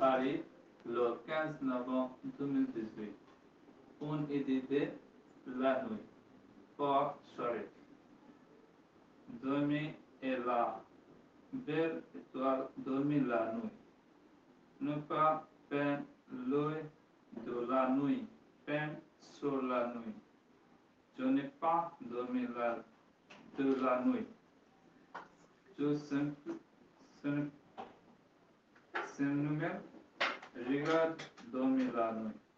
Paris le 15 novembre 2018. Une idée de la nuit. Pour soirée. Dormir est là. Belle étoile, dormir la nuit. Ne pas peindre l'œil de la nuit. Peindre sur la nuit. Je n'ai pas dormi la, de la nuit. Je simple, simple, simple, regarde dormir la nuit.